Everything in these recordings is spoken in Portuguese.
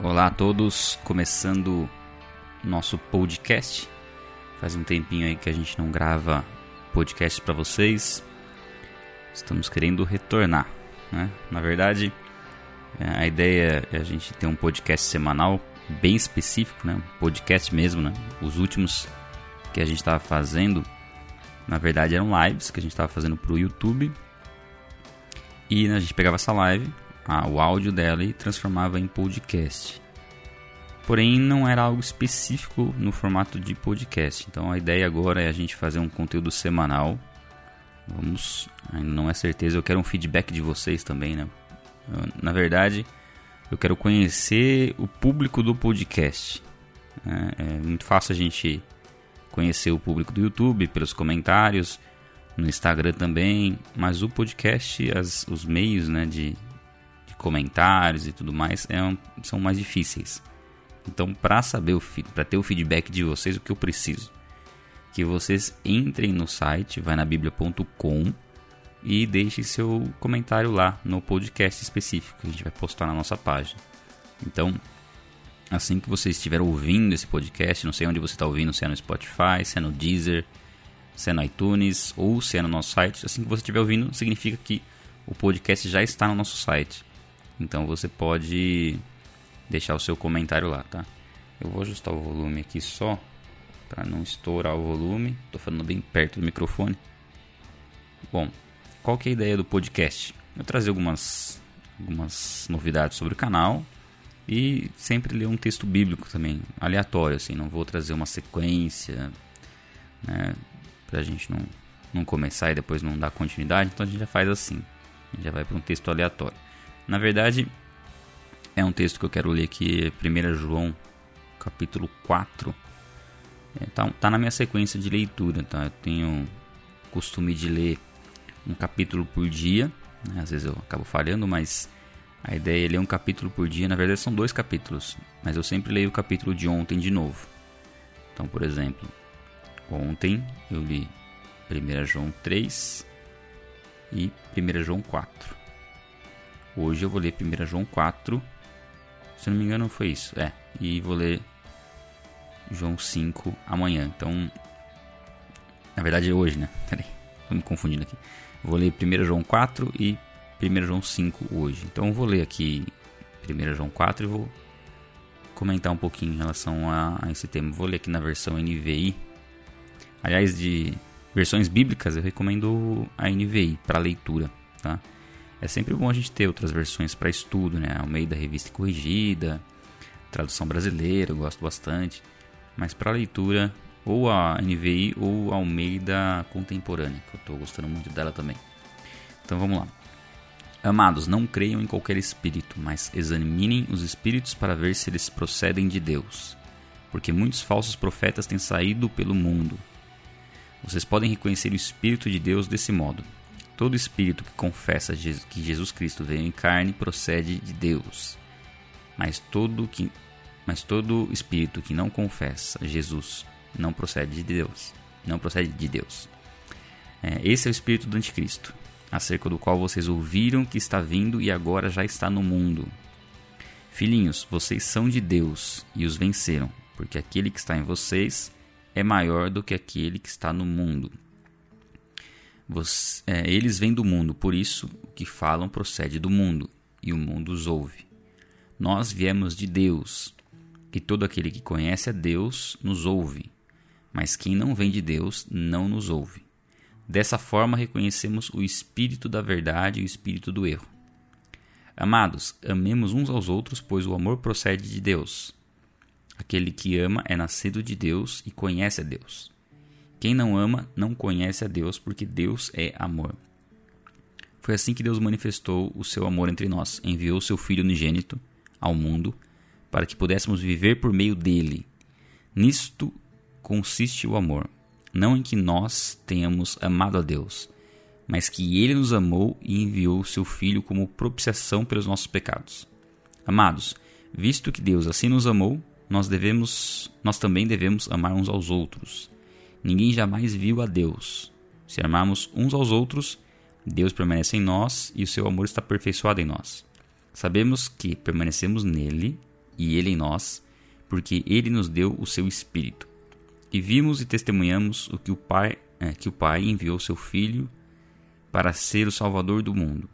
Olá a todos, começando nosso podcast. Faz um tempinho aí que a gente não grava podcast para vocês. Estamos querendo retornar, né? Na verdade, é, a ideia é a gente ter um podcast semanal bem específico, né? Um podcast mesmo, né? Os últimos que a gente estava fazendo, na verdade, eram lives que a gente estava fazendo para o YouTube. E né, a gente pegava essa live, a, o áudio dela e transformava em podcast. Porém, não era algo específico no formato de podcast. Então, a ideia agora é a gente fazer um conteúdo semanal. Vamos, ainda não é certeza, eu quero um feedback de vocês também, né? Eu, na verdade, eu quero conhecer o público do podcast. Né? É muito fácil a gente conhecer o público do YouTube pelos comentários, no Instagram também, mas o podcast, as, os meios né, de comentários e tudo mais é um, são mais difíceis. Então, para saber o para ter o feedback de vocês, o que eu preciso? Que vocês entrem no site, vai na bíblia.com e deixem seu comentário lá no podcast específico que a gente vai postar na nossa página. Então, assim que você estiver ouvindo esse podcast, não sei onde você está ouvindo, se é no Spotify, se é no Deezer, se é no iTunes ou se é no nosso site, assim que você estiver ouvindo, significa que o podcast já está no nosso site. Então você pode deixar o seu comentário lá, tá? Eu vou ajustar o volume aqui só para não estourar o volume. Estou falando bem perto do microfone. Bom, qual que é a ideia do podcast? Eu trazer algumas algumas novidades sobre o canal e sempre ler um texto bíblico também, aleatório assim, não vou trazer uma sequência, né, pra gente não não começar e depois não dar continuidade, então a gente já faz assim. A gente já vai para um texto aleatório. Na verdade, é um texto que eu quero ler aqui, 1 João, capítulo 4. É, tá, tá na minha sequência de leitura, tá? Eu tenho costume de ler um capítulo por dia. Né? Às vezes eu acabo falhando, mas a ideia é ler um capítulo por dia. Na verdade, são dois capítulos, mas eu sempre leio o capítulo de ontem de novo. Então, por exemplo, ontem eu li 1 João 3 e 1 João 4. Hoje eu vou ler 1 João 4. Se não me engano, foi isso. É, e vou ler João 5 amanhã. Então, na verdade é hoje, né? Peraí, tô me confundindo aqui. Vou ler 1 João 4 e 1 João 5 hoje. Então, eu vou ler aqui 1 João 4 e vou comentar um pouquinho em relação a, a esse tema. Vou ler aqui na versão NVI. Aliás, de versões bíblicas, eu recomendo a NVI para leitura, tá? É sempre bom a gente ter outras versões para estudo, né? Ao meio da revista corrigida, tradução brasileira, eu gosto bastante. Mas para leitura, ou a NVI ou a Almeida Contemporânea, que eu estou gostando muito dela também. Então vamos lá. Amados, não creiam em qualquer espírito, mas examinem os espíritos para ver se eles procedem de Deus. Porque muitos falsos profetas têm saído pelo mundo. Vocês podem reconhecer o Espírito de Deus desse modo. Todo espírito que confessa que Jesus Cristo veio em carne procede de Deus. Mas todo, que, mas todo espírito que não confessa Jesus não procede de Deus. Não procede de Deus. É, esse é o espírito do anticristo, acerca do qual vocês ouviram que está vindo e agora já está no mundo. Filhinhos, vocês são de Deus e os venceram, porque aquele que está em vocês é maior do que aquele que está no mundo. Você, é, eles vêm do mundo, por isso o que falam procede do mundo, e o mundo os ouve. Nós viemos de Deus, e todo aquele que conhece a Deus nos ouve, mas quem não vem de Deus não nos ouve. Dessa forma reconhecemos o espírito da verdade e o espírito do erro. Amados, amemos uns aos outros, pois o amor procede de Deus. Aquele que ama é nascido de Deus e conhece a Deus. Quem não ama não conhece a Deus, porque Deus é amor. Foi assim que Deus manifestou o seu amor entre nós. Enviou seu Filho unigênito ao mundo para que pudéssemos viver por meio dele. Nisto consiste o amor, não em que nós tenhamos amado a Deus, mas que ele nos amou e enviou seu Filho como propiciação pelos nossos pecados. Amados, visto que Deus assim nos amou, nós devemos, nós também devemos amar uns aos outros. Ninguém jamais viu a Deus. Se amarmos uns aos outros, Deus permanece em nós e o seu amor está aperfeiçoado em nós. Sabemos que permanecemos nele e ele em nós, porque ele nos deu o seu Espírito. E vimos e testemunhamos o que o Pai, é, que o Pai enviou seu Filho para ser o Salvador do mundo.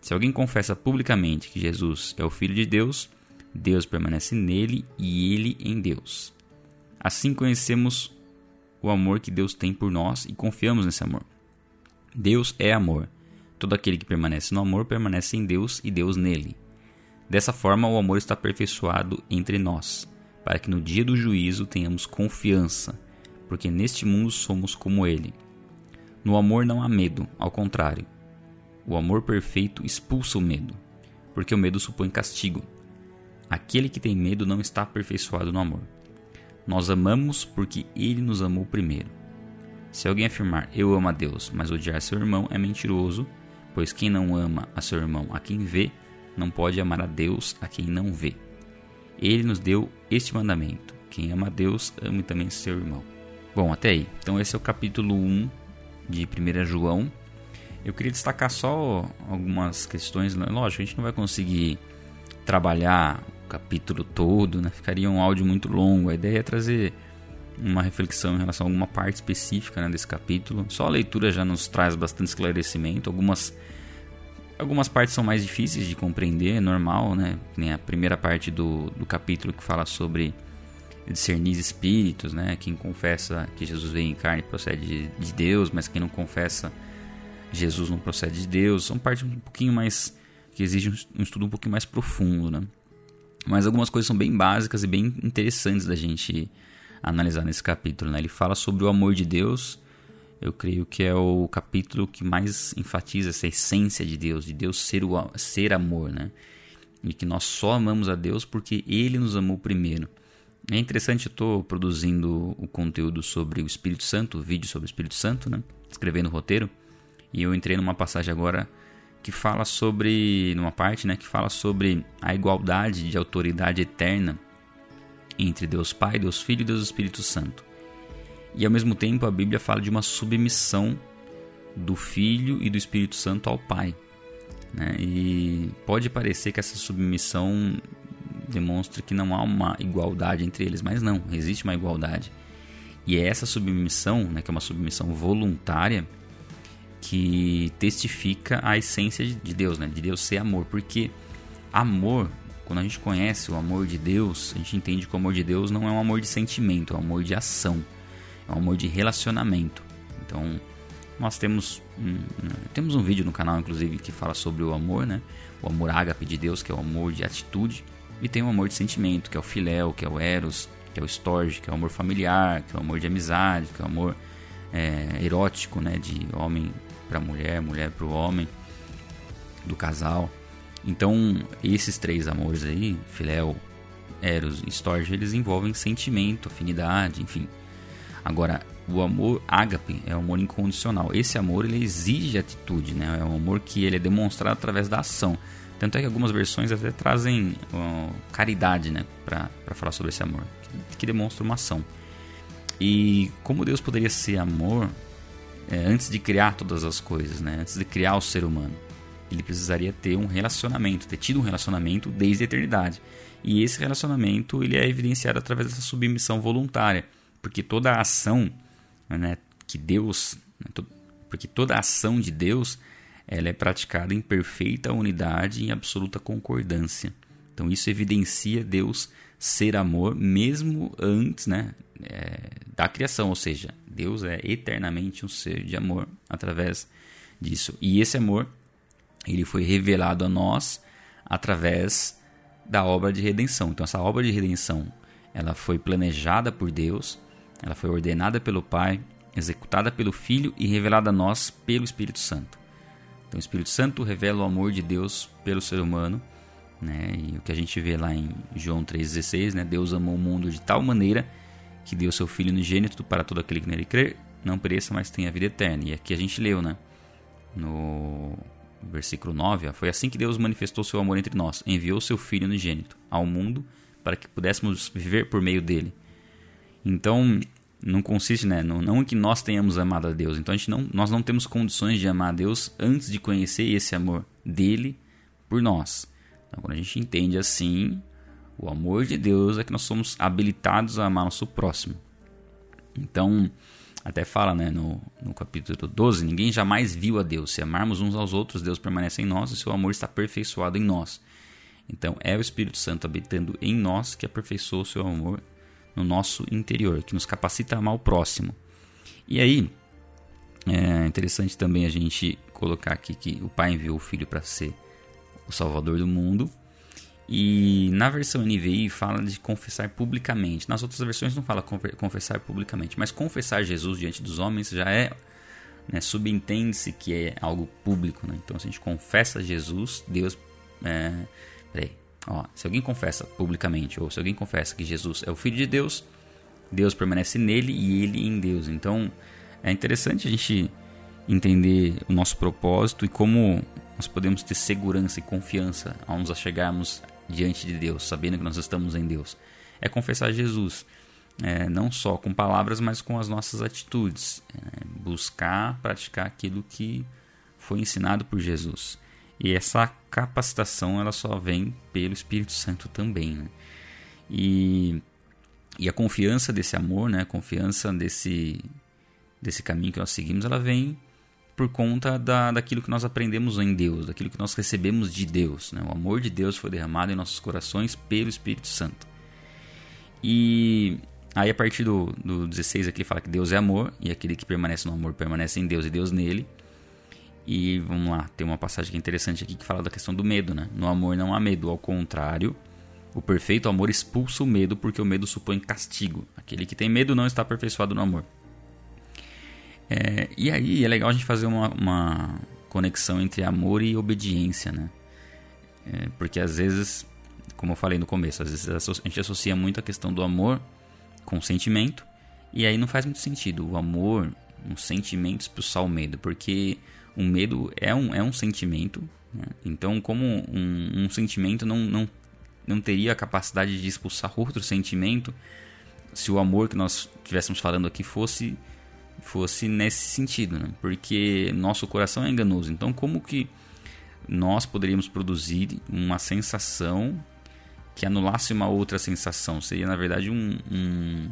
Se alguém confessa publicamente que Jesus é o Filho de Deus, Deus permanece nele e ele em Deus. Assim conhecemos o amor que Deus tem por nós e confiamos nesse amor. Deus é amor. Todo aquele que permanece no amor permanece em Deus e Deus nele. Dessa forma, o amor está aperfeiçoado entre nós, para que no dia do juízo tenhamos confiança, porque neste mundo somos como ele. No amor não há medo, ao contrário. O amor perfeito expulsa o medo, porque o medo supõe castigo. Aquele que tem medo não está aperfeiçoado no amor. Nós amamos porque ele nos amou primeiro. Se alguém afirmar eu amo a Deus, mas odiar seu irmão é mentiroso, pois quem não ama a seu irmão a quem vê, não pode amar a Deus a quem não vê. Ele nos deu este mandamento: quem ama a Deus, ame também seu irmão. Bom, até aí. Então esse é o capítulo 1 de 1 João. Eu queria destacar só algumas questões. Né? Lógico, a gente não vai conseguir trabalhar capítulo todo, né? ficaria um áudio muito longo. A ideia é trazer uma reflexão em relação a alguma parte específica né, desse capítulo. Só a leitura já nos traz bastante esclarecimento. Algumas, algumas partes são mais difíceis de compreender, é normal, né? Nem a primeira parte do, do capítulo que fala sobre discernir espíritos, né? Quem confessa que Jesus veio em carne procede de, de Deus, mas quem não confessa Jesus não procede de Deus. São partes um pouquinho mais que exigem um estudo um pouquinho mais profundo, né? Mas algumas coisas são bem básicas e bem interessantes da gente analisar nesse capítulo. Né? Ele fala sobre o amor de Deus. Eu creio que é o capítulo que mais enfatiza essa essência de Deus, de Deus ser, o, ser amor, né? E que nós só amamos a Deus porque Ele nos amou primeiro. É interessante, eu estou produzindo o conteúdo sobre o Espírito Santo, o vídeo sobre o Espírito Santo, né? escrevendo o roteiro, e eu entrei numa passagem agora que fala sobre, numa parte, né, que fala sobre a igualdade de autoridade eterna entre Deus Pai, Deus Filho e Deus Espírito Santo. E ao mesmo tempo a Bíblia fala de uma submissão do Filho e do Espírito Santo ao Pai. Né? E pode parecer que essa submissão demonstra que não há uma igualdade entre eles, mas não, existe uma igualdade. E é essa submissão, né, que é uma submissão voluntária, que testifica a essência de Deus, né, de Deus ser amor, porque amor quando a gente conhece o amor de Deus, a gente entende que o amor de Deus não é um amor de sentimento, é um amor de ação, é um amor de relacionamento. Então, nós temos um, temos um vídeo no canal, inclusive, que fala sobre o amor, né? O amor ágape de Deus, que é o amor de atitude, e tem o amor de sentimento, que é o filéu, que é o eros, que é o storge, que é o amor familiar, que é o amor de amizade, que é o amor é, erótico, né? De homem para mulher, mulher para o homem, do casal. Então, esses três amores aí, Filéu, Eros e Storge, eles envolvem sentimento, afinidade, enfim. Agora, o amor ágape é o amor incondicional. Esse amor ele exige atitude, né? É um amor que ele é demonstrado através da ação. Tanto é que algumas versões até trazem uh, caridade, né? Para falar sobre esse amor, que, que, demonstra uma ação. E como Deus poderia ser amor é, antes de criar todas as coisas, né? Antes de criar o ser humano? ele precisaria ter um relacionamento, ter tido um relacionamento desde a eternidade. E esse relacionamento ele é evidenciado através dessa submissão voluntária, porque toda a ação né, que Deus, né, porque toda ação de Deus, ela é praticada em perfeita unidade e absoluta concordância. Então isso evidencia Deus ser amor mesmo antes né, é, da criação, ou seja, Deus é eternamente um ser de amor através disso. E esse amor ele foi revelado a nós através da obra de redenção. Então essa obra de redenção, ela foi planejada por Deus, ela foi ordenada pelo Pai, executada pelo Filho e revelada a nós pelo Espírito Santo. Então o Espírito Santo revela o amor de Deus pelo ser humano, né? E o que a gente vê lá em João 3:16, né? Deus amou o mundo de tal maneira que deu seu filho unigênito para todo aquele que nele crer, não pereça, mas tenha vida eterna. E aqui a gente leu, né? No versículo 9, foi assim que Deus manifestou seu amor entre nós, enviou seu Filho unigênito ao mundo para que pudéssemos viver por meio dele. Então, não consiste, né, não, não em que nós tenhamos amado a Deus. Então, a gente não, nós não temos condições de amar a Deus antes de conhecer esse amor dele por nós. Então, quando a gente entende assim, O amor de Deus é que nós somos habilitados a amar nosso próximo. Então, até fala né, no, no capítulo 12: ninguém jamais viu a Deus. Se amarmos uns aos outros, Deus permanece em nós e seu amor está aperfeiçoado em nós. Então, é o Espírito Santo habitando em nós que aperfeiçoa o seu amor no nosso interior, que nos capacita a amar o próximo. E aí, é interessante também a gente colocar aqui que o Pai enviou o Filho para ser o Salvador do mundo. E na versão NVI fala de confessar publicamente. Nas outras versões não fala confessar publicamente, mas confessar Jesus diante dos homens já é, né, subentende-se que é algo público. Né? Então, se a gente confessa Jesus, Deus. É, peraí, ó, se alguém confessa publicamente, ou se alguém confessa que Jesus é o Filho de Deus, Deus permanece nele e ele em Deus. Então, é interessante a gente entender o nosso propósito e como nós podemos ter segurança e confiança ao nos achegarmos diante de Deus, sabendo que nós estamos em Deus. É confessar Jesus, é, não só com palavras, mas com as nossas atitudes. É, buscar praticar aquilo que foi ensinado por Jesus. E essa capacitação ela só vem pelo Espírito Santo também. Né? E, e a confiança desse amor, né? a confiança desse, desse caminho que nós seguimos, ela vem por conta da, daquilo que nós aprendemos em Deus, daquilo que nós recebemos de Deus. Né? O amor de Deus foi derramado em nossos corações pelo Espírito Santo. E aí, a partir do, do 16 aqui, fala que Deus é amor, e aquele que permanece no amor permanece em Deus e Deus nele. E vamos lá, tem uma passagem é interessante aqui que fala da questão do medo. Né? No amor não há medo, ao contrário, o perfeito amor expulsa o medo, porque o medo supõe castigo. Aquele que tem medo não está aperfeiçoado no amor. É, e aí é legal a gente fazer uma, uma conexão entre amor e obediência, né? É, porque às vezes, como eu falei no começo, às vezes a gente associa muito a questão do amor com sentimento, e aí não faz muito sentido. O amor, um sentimento expulsar o medo, porque o medo é um, é um sentimento, né? então como um, um sentimento não, não, não teria a capacidade de expulsar outro sentimento se o amor que nós estivéssemos falando aqui fosse fosse nesse sentido, né? porque nosso coração é enganoso. Então, como que nós poderíamos produzir uma sensação que anulasse uma outra sensação? Seria, na verdade, um, um,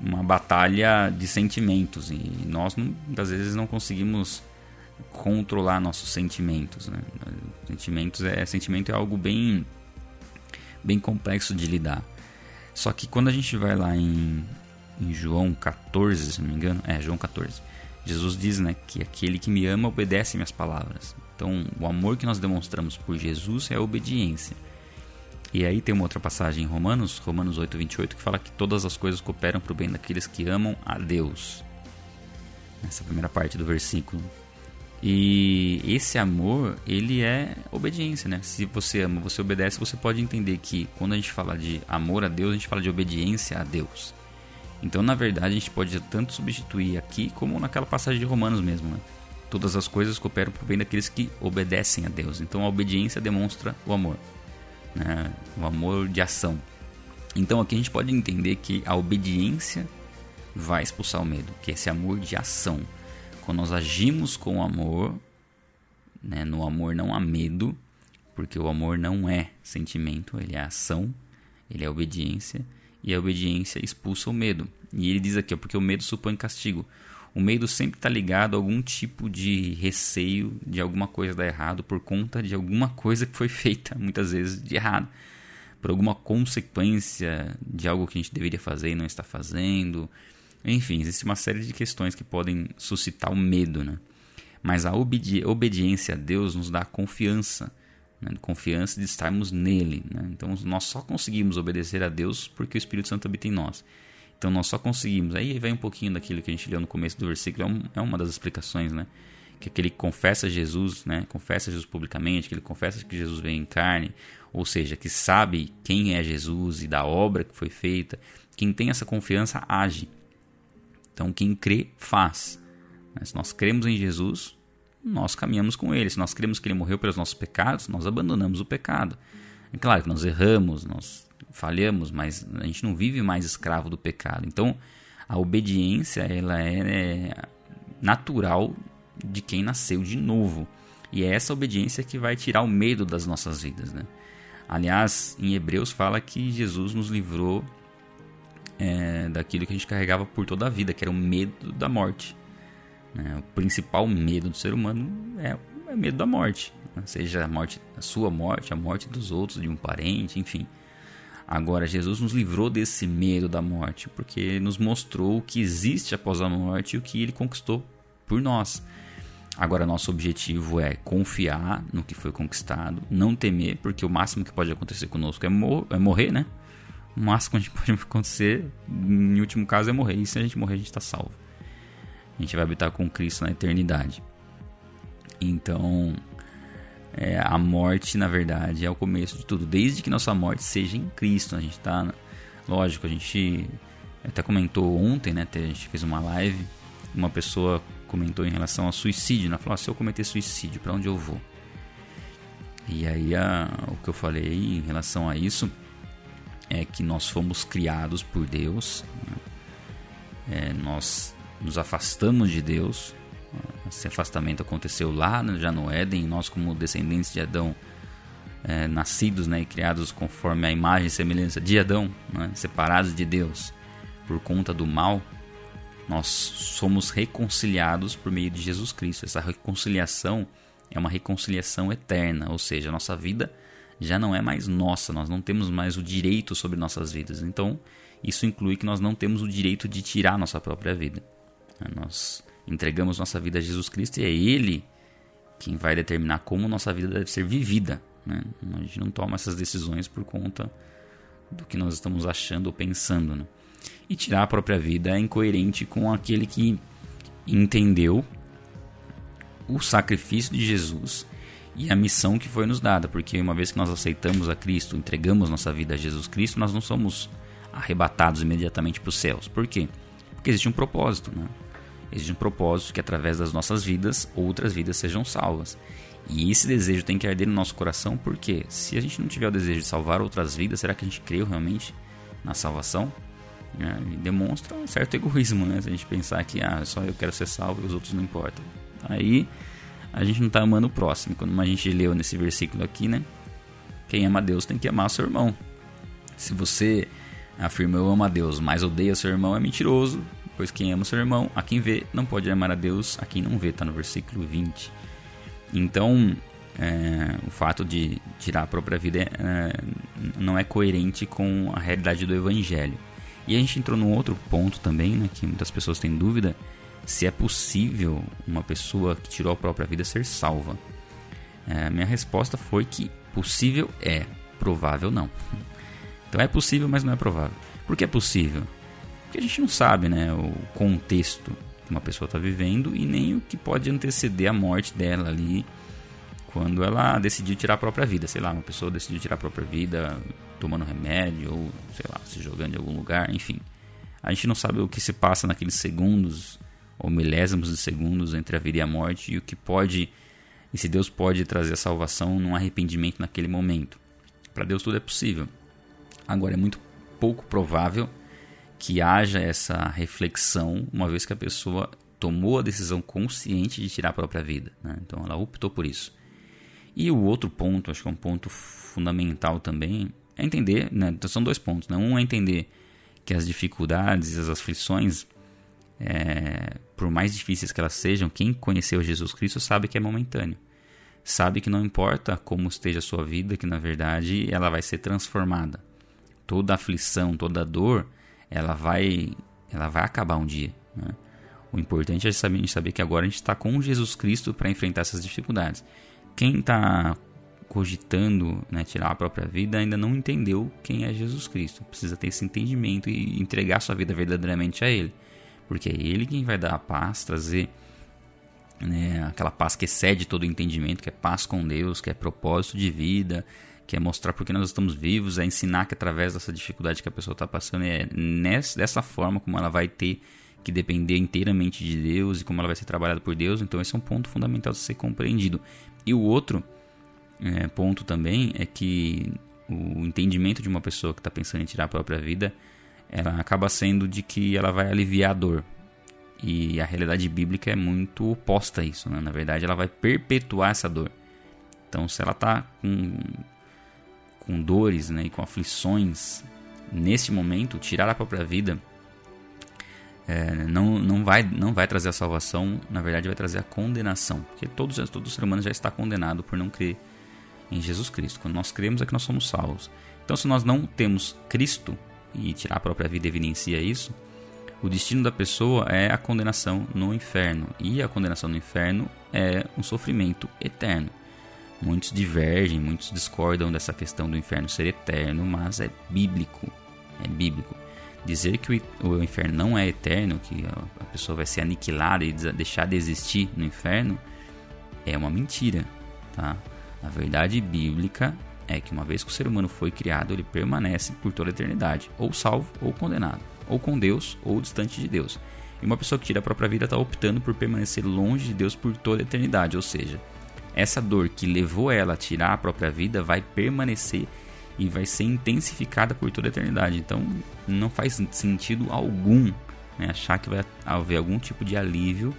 uma batalha de sentimentos e nós, muitas vezes, não conseguimos controlar nossos sentimentos. Né? Sentimentos é, sentimento é algo bem, bem complexo de lidar. Só que quando a gente vai lá em em João 14, se não me engano, é João 14. Jesus diz, né, que aquele que me ama obedece minhas palavras. Então, o amor que nós demonstramos por Jesus é a obediência. E aí tem uma outra passagem em Romanos, Romanos 8, 28, que fala que todas as coisas cooperam para o bem daqueles que amam a Deus. Essa primeira parte do versículo. E esse amor, ele é obediência, né? Se você ama, você obedece, você pode entender que quando a gente fala de amor a Deus, a gente fala de obediência a Deus. Então, na verdade, a gente pode tanto substituir aqui como naquela passagem de Romanos mesmo. Né? Todas as coisas cooperam para o bem daqueles que obedecem a Deus. Então, a obediência demonstra o amor, né? o amor de ação. Então, aqui a gente pode entender que a obediência vai expulsar o medo, que é esse amor de ação. Quando nós agimos com amor, né? no amor não há medo, porque o amor não é sentimento, ele é ação, ele é obediência e a obediência expulsa o medo. E ele diz aqui, ó, porque o medo supõe castigo. O medo sempre está ligado a algum tipo de receio de alguma coisa dar errado por conta de alguma coisa que foi feita, muitas vezes, de errado. Por alguma consequência de algo que a gente deveria fazer e não está fazendo. Enfim, existe uma série de questões que podem suscitar o medo, né? Mas a obedi obediência a Deus nos dá confiança né, confiança de estarmos nele. Né? Então nós só conseguimos obedecer a Deus porque o Espírito Santo habita em nós. Então nós só conseguimos. Aí vem um pouquinho daquilo que a gente leu no começo do versículo, é, é uma das explicações, né? Que aquele que confessa Jesus, né? Confessa Jesus publicamente, que ele confessa que Jesus veio em carne, ou seja, que sabe quem é Jesus e da obra que foi feita. Quem tem essa confiança age. Então quem crê faz. Né? Se nós cremos em Jesus, nós caminhamos com Ele. Se nós cremos que Ele morreu pelos nossos pecados, nós abandonamos o pecado. É claro que nós erramos, nós falhamos, mas a gente não vive mais escravo do pecado. Então, a obediência ela é, é natural de quem nasceu de novo. E é essa obediência que vai tirar o medo das nossas vidas. Né? Aliás, em Hebreus fala que Jesus nos livrou é, daquilo que a gente carregava por toda a vida, que era o medo da morte. Né? O principal medo do ser humano é, é medo da morte, né? seja a morte, a sua morte, a morte dos outros, de um parente, enfim. Agora, Jesus nos livrou desse medo da morte, porque nos mostrou o que existe após a morte e o que ele conquistou por nós. Agora, nosso objetivo é confiar no que foi conquistado, não temer, porque o máximo que pode acontecer conosco é, mor é morrer, né? O máximo que pode acontecer, em último caso, é morrer. E se a gente morrer, a gente está salvo. A gente vai habitar com Cristo na eternidade. Então, é, a morte, na verdade, é o começo de tudo. Desde que nossa morte seja em Cristo. A gente está. Lógico, a gente até comentou ontem, né? A gente fez uma live. Uma pessoa comentou em relação ao suicídio. Ela falou: ah, se eu cometer suicídio, para onde eu vou? E aí, a, o que eu falei em relação a isso é que nós fomos criados por Deus. Né? É, nós nos afastamos de Deus. Esse afastamento aconteceu lá já no Éden. Nós, como descendentes de Adão, é, nascidos né, e criados conforme a imagem e semelhança de Adão, né, separados de Deus por conta do mal, nós somos reconciliados por meio de Jesus Cristo. Essa reconciliação é uma reconciliação eterna, ou seja, a nossa vida já não é mais nossa, nós não temos mais o direito sobre nossas vidas. Então, isso inclui que nós não temos o direito de tirar nossa própria vida. Nós entregamos nossa vida a Jesus Cristo e é Ele quem vai determinar como nossa vida deve ser vivida. Né? A gente não toma essas decisões por conta do que nós estamos achando ou pensando. Né? E tirar a própria vida é incoerente com aquele que entendeu o sacrifício de Jesus e a missão que foi nos dada, porque uma vez que nós aceitamos a Cristo, entregamos nossa vida a Jesus Cristo, nós não somos arrebatados imediatamente para os céus. Por quê? Porque existe um propósito, né? Existe um propósito que através das nossas vidas, outras vidas sejam salvas. E esse desejo tem que arder no nosso coração, porque se a gente não tiver o desejo de salvar outras vidas, será que a gente creu realmente na salvação? É, demonstra um certo egoísmo, né? Se a gente pensar que ah, só eu quero ser salvo e os outros não importam. Aí a gente não está amando o próximo. Quando a gente leu nesse versículo aqui, né? Quem ama Deus tem que amar seu irmão. Se você afirma eu amo a Deus, mas odeia seu irmão, é mentiroso. Pois quem ama seu irmão, a quem vê, não pode amar a Deus, a quem não vê, está no versículo 20. Então, é, o fato de tirar a própria vida é, não é coerente com a realidade do Evangelho. E a gente entrou num outro ponto também, né, que muitas pessoas têm dúvida, se é possível uma pessoa que tirou a própria vida ser salva. É, minha resposta foi que possível é, provável não. Então é possível, mas não é provável. Por que é possível? Porque a gente não sabe né, o contexto que uma pessoa está vivendo e nem o que pode anteceder a morte dela ali quando ela decidiu tirar a própria vida. Sei lá, uma pessoa decidiu tirar a própria vida tomando remédio ou, sei lá, se jogando em algum lugar, enfim. A gente não sabe o que se passa naqueles segundos ou milésimos de segundos entre a vida e a morte e o que pode e se Deus pode trazer a salvação num arrependimento naquele momento. Para Deus tudo é possível. Agora é muito pouco provável que haja essa reflexão uma vez que a pessoa tomou a decisão consciente de tirar a própria vida. Né? Então ela optou por isso. E o outro ponto, acho que é um ponto fundamental também, é entender, né? Então, são dois pontos. Né? Um é entender que as dificuldades, as aflições, é, por mais difíceis que elas sejam, quem conheceu Jesus Cristo sabe que é momentâneo. Sabe que não importa como esteja a sua vida, que na verdade ela vai ser transformada. Toda aflição, toda dor, ela vai, ela vai acabar um dia. Né? O importante é saber, saber que agora a gente está com Jesus Cristo para enfrentar essas dificuldades. Quem está cogitando né, tirar a própria vida ainda não entendeu quem é Jesus Cristo. Precisa ter esse entendimento e entregar sua vida verdadeiramente a Ele. Porque é Ele quem vai dar a paz, trazer né, aquela paz que excede todo o entendimento, que é paz com Deus, que é propósito de vida, que é mostrar por que nós estamos vivos, é ensinar que através dessa dificuldade que a pessoa está passando, é nessa, dessa forma como ela vai ter que depender inteiramente de Deus e como ela vai ser trabalhada por Deus. Então, esse é um ponto fundamental de ser compreendido. E o outro é, ponto também é que o entendimento de uma pessoa que está pensando em tirar a própria vida, ela acaba sendo de que ela vai aliviar a dor. E a realidade bíblica é muito oposta a isso. Né? Na verdade, ela vai perpetuar essa dor. Então, se ela está com, com dores né, e com aflições neste momento, tirar a própria vida é, não, não, vai, não vai trazer a salvação, na verdade vai trazer a condenação. Porque todos, todo ser humano já está condenado por não crer em Jesus Cristo. Quando nós cremos é que nós somos salvos. Então, se nós não temos Cristo, e tirar a própria vida evidencia isso, o destino da pessoa é a condenação no inferno. E a condenação no inferno é um sofrimento eterno. Muitos divergem, muitos discordam dessa questão do inferno ser eterno, mas é bíblico. É bíblico. Dizer que o inferno não é eterno, que a pessoa vai ser aniquilada e deixar de existir no inferno, é uma mentira. Tá? A verdade bíblica é que uma vez que o ser humano foi criado, ele permanece por toda a eternidade, ou salvo ou condenado, ou com Deus ou distante de Deus. E uma pessoa que tira a própria vida está optando por permanecer longe de Deus por toda a eternidade, ou seja, essa dor que levou ela a tirar a própria vida vai permanecer e vai ser intensificada por toda a eternidade. Então não faz sentido algum né, achar que vai haver algum tipo de alívio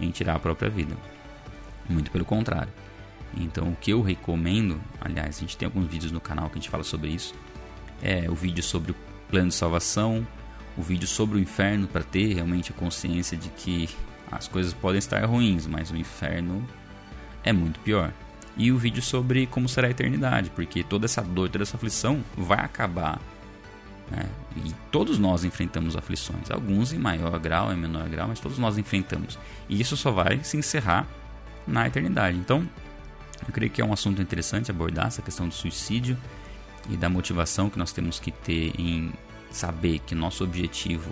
em tirar a própria vida. Muito pelo contrário. Então, o que eu recomendo, aliás, a gente tem alguns vídeos no canal que a gente fala sobre isso, é o vídeo sobre o plano de salvação, o vídeo sobre o inferno para ter realmente a consciência de que as coisas podem estar ruins, mas o inferno é muito pior. E o vídeo sobre como será a eternidade, porque toda essa dor, toda essa aflição vai acabar. Né? E todos nós enfrentamos aflições, alguns em maior grau, em menor grau, mas todos nós enfrentamos. E isso só vai se encerrar na eternidade. Então, eu creio que é um assunto interessante abordar essa questão do suicídio e da motivação que nós temos que ter em saber que nosso objetivo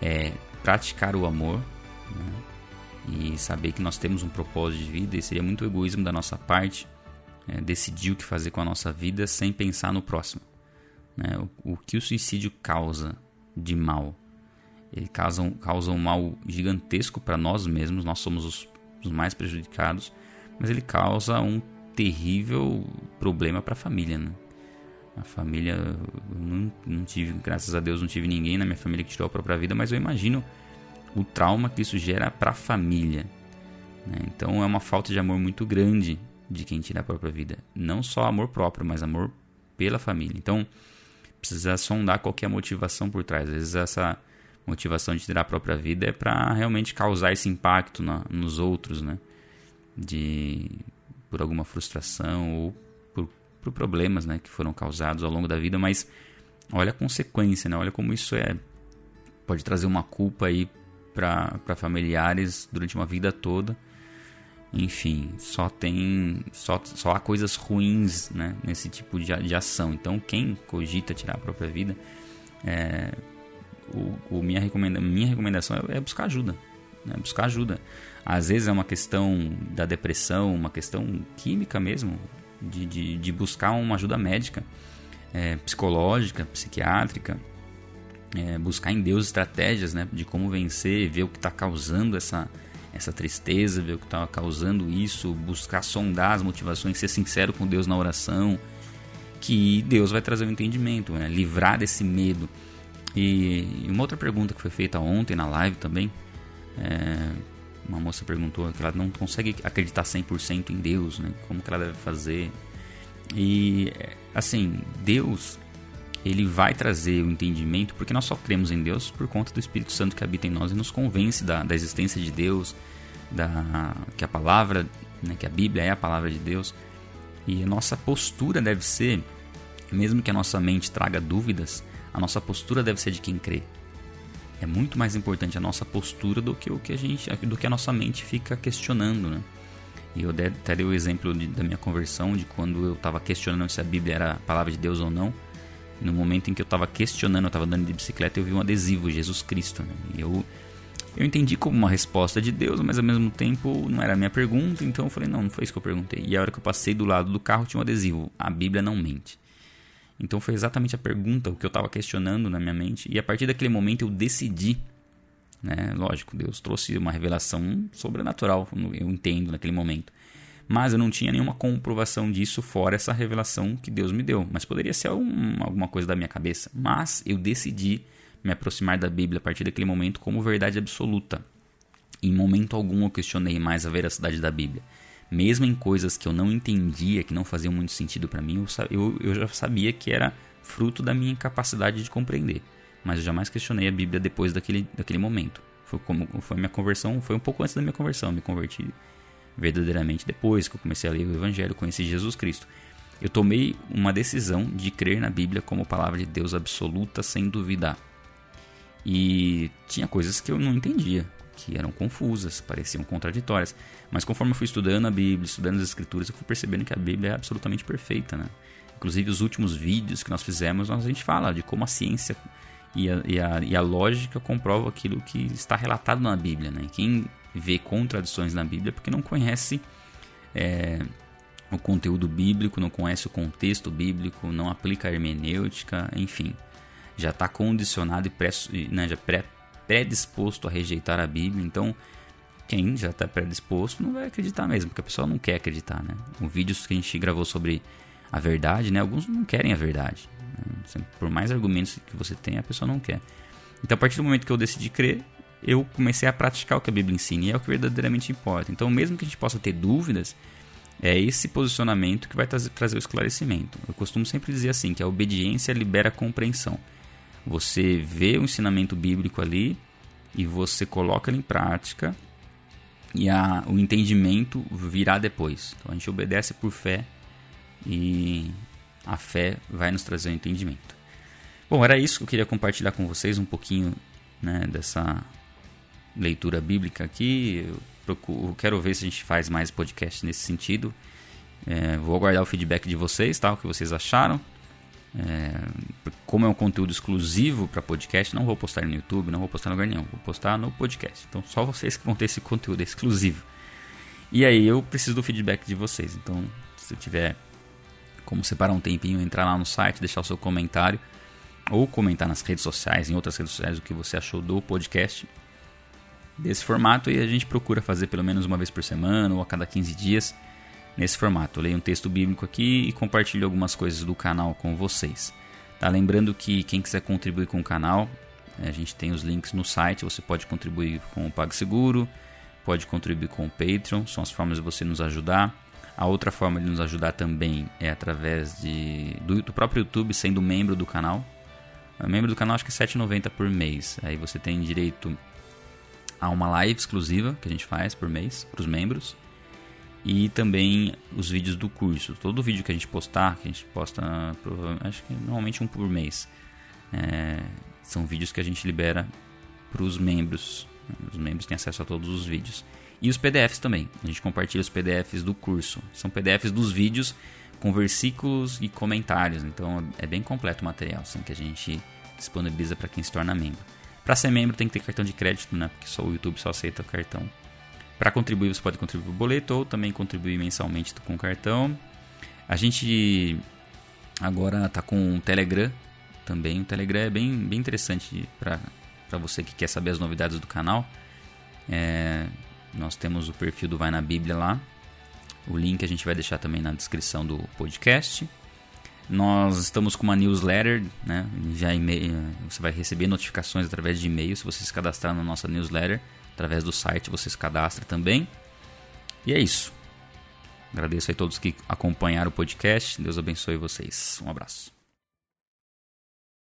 é praticar o amor né? E saber que nós temos um propósito de vida e seria muito egoísmo da nossa parte é, decidir o que fazer com a nossa vida sem pensar no próximo. Né? O, o, que o suicídio causa de mal? Ele causa um, causa um mal gigantesco para nós mesmos, nós somos os, os mais prejudicados mas ele causa um terrível problema para a família, né? A família, não, não tive, graças a Deus, não tive ninguém na minha família que tirou a própria vida, mas eu imagino o trauma que isso gera para a família. Né? Então é uma falta de amor muito grande de quem tira a própria vida. Não só amor próprio, mas amor pela família. Então precisa sondar qual é motivação por trás. Às vezes essa motivação de tirar a própria vida é para realmente causar esse impacto na, nos outros, né? de por alguma frustração ou por, por problemas né, que foram causados ao longo da vida, mas olha a consequência, né? olha como isso é pode trazer uma culpa aí para familiares durante uma vida toda. Enfim, só tem só, só há coisas ruins né, nesse tipo de, de ação. Então, quem cogita tirar a própria vida, é, o, o minha, recomenda, minha recomendação é, é buscar ajuda. Né, buscar ajuda. Às vezes é uma questão da depressão, uma questão química mesmo, de, de, de buscar uma ajuda médica, é, psicológica, psiquiátrica, é, buscar em Deus estratégias né, de como vencer, ver o que está causando essa, essa tristeza, ver o que está causando isso, buscar sondar as motivações, ser sincero com Deus na oração, que Deus vai trazer o um entendimento, né, livrar desse medo. E uma outra pergunta que foi feita ontem na live também, é, uma moça perguntou que ela não consegue acreditar 100% em Deus, né? Como que ela deve fazer? E assim, Deus ele vai trazer o entendimento, porque nós só cremos em Deus por conta do Espírito Santo que habita em nós e nos convence da, da existência de Deus, da que a palavra, né, que a Bíblia é a palavra de Deus. E a nossa postura deve ser, mesmo que a nossa mente traga dúvidas, a nossa postura deve ser de quem crê. É muito mais importante a nossa postura do que o que a gente, do que a nossa mente fica questionando, né? E eu até dei o exemplo de, da minha conversão, de quando eu estava questionando se a Bíblia era a palavra de Deus ou não. No momento em que eu estava questionando, eu estava andando de bicicleta, eu vi um adesivo, Jesus Cristo. Né? E eu, eu entendi como uma resposta de Deus, mas ao mesmo tempo não era a minha pergunta, então eu falei, não, não foi isso que eu perguntei. E a hora que eu passei do lado do carro tinha um adesivo, a Bíblia não mente. Então foi exatamente a pergunta, o que eu estava questionando na minha mente. E a partir daquele momento eu decidi, né? Lógico, Deus trouxe uma revelação sobrenatural, eu entendo naquele momento. Mas eu não tinha nenhuma comprovação disso fora essa revelação que Deus me deu. Mas poderia ser algum, alguma coisa da minha cabeça. Mas eu decidi me aproximar da Bíblia a partir daquele momento como verdade absoluta. Em momento algum eu questionei mais a veracidade da Bíblia. mesmo em coisas que eu não entendia, que não faziam muito sentido para mim, eu, eu, já sabia que era fruto da minha incapacidade de compreender. Mas eu jamais questionei a Bíblia depois daquele, daquele momento. Foi como foi minha conversão, foi um pouco antes da minha conversão. Eu me converti verdadeiramente depois que eu comecei a ler o Evangelho, conheci Jesus Cristo. Eu tomei uma decisão de crer na Bíblia como palavra de Deus absoluta, sem duvidar. E tinha coisas que eu não entendia, que eram confusas, pareciam contraditórias. Mas conforme eu fui estudando a Bíblia, estudando as Escrituras, eu fui percebendo que a Bíblia é absolutamente perfeita. Né? Inclusive, os últimos vídeos que nós fizemos, a gente fala de como a ciência e a, e a, e a lógica comprovam aquilo que está relatado na Bíblia. Né? Quem vê contradições na Bíblia porque não conhece é, o conteúdo bíblico, não conhece o contexto bíblico, não aplica a hermenêutica, enfim já está condicionado e pré, né, já pré, predisposto a rejeitar a Bíblia. Então, quem já está predisposto não vai acreditar mesmo, porque a pessoa não quer acreditar. Né? O vídeo que a gente gravou sobre a verdade, né, alguns não querem a verdade. Né? Por mais argumentos que você tem, a pessoa não quer. Então, a partir do momento que eu decidi crer, eu comecei a praticar o que a Bíblia ensina e é o que verdadeiramente importa. Então, mesmo que a gente possa ter dúvidas, é esse posicionamento que vai trazer o esclarecimento. Eu costumo sempre dizer assim, que a obediência libera a compreensão. Você vê o ensinamento bíblico ali e você coloca ele em prática e a, o entendimento virá depois. Então a gente obedece por fé e a fé vai nos trazer o entendimento. Bom, era isso que eu queria compartilhar com vocês um pouquinho né, dessa leitura bíblica aqui. Eu, procuro, quero ver se a gente faz mais podcast nesse sentido. É, vou aguardar o feedback de vocês, tá? O que vocês acharam. É, como é um conteúdo exclusivo para podcast, não vou postar no YouTube, não vou postar em lugar nenhum, vou postar no podcast. Então só vocês que vão ter esse conteúdo exclusivo. E aí eu preciso do feedback de vocês. Então, se tiver como separar um tempinho, entrar lá no site, deixar o seu comentário ou comentar nas redes sociais, em outras redes sociais, o que você achou do podcast desse formato e a gente procura fazer pelo menos uma vez por semana ou a cada 15 dias nesse formato. Eu leio um texto bíblico aqui e compartilho algumas coisas do canal com vocês. Tá? Lembrando que quem quiser contribuir com o canal, a gente tem os links no site. Você pode contribuir com o PagSeguro, pode contribuir com o Patreon, são as formas de você nos ajudar. A outra forma de nos ajudar também é através de, do, do próprio YouTube, sendo membro do canal. Membro do canal acho que é R$ 7,90 por mês. Aí você tem direito a uma live exclusiva que a gente faz por mês para os membros e também os vídeos do curso. Todo vídeo que a gente postar, que a gente posta, acho que normalmente um por mês, é, são vídeos que a gente libera para os membros. Os membros têm acesso a todos os vídeos. E os PDFs também. A gente compartilha os PDFs do curso. São PDFs dos vídeos com versículos e comentários. Então é bem completo o material assim, que a gente disponibiliza para quem se torna membro. Para ser membro tem que ter cartão de crédito, né? Porque só o YouTube só aceita o cartão para contribuir, você pode contribuir por boleto ou também contribuir mensalmente com cartão. A gente agora está com o Telegram também. O Telegram é bem, bem interessante para você que quer saber as novidades do canal. É, nós temos o perfil do Vai na Bíblia lá. O link a gente vai deixar também na descrição do podcast. Nós estamos com uma newsletter, né? Já você vai receber notificações através de e-mail se você se cadastrar na nossa newsletter. Através do site você se cadastra também. E é isso. Agradeço a todos que acompanharam o podcast. Deus abençoe vocês. Um abraço.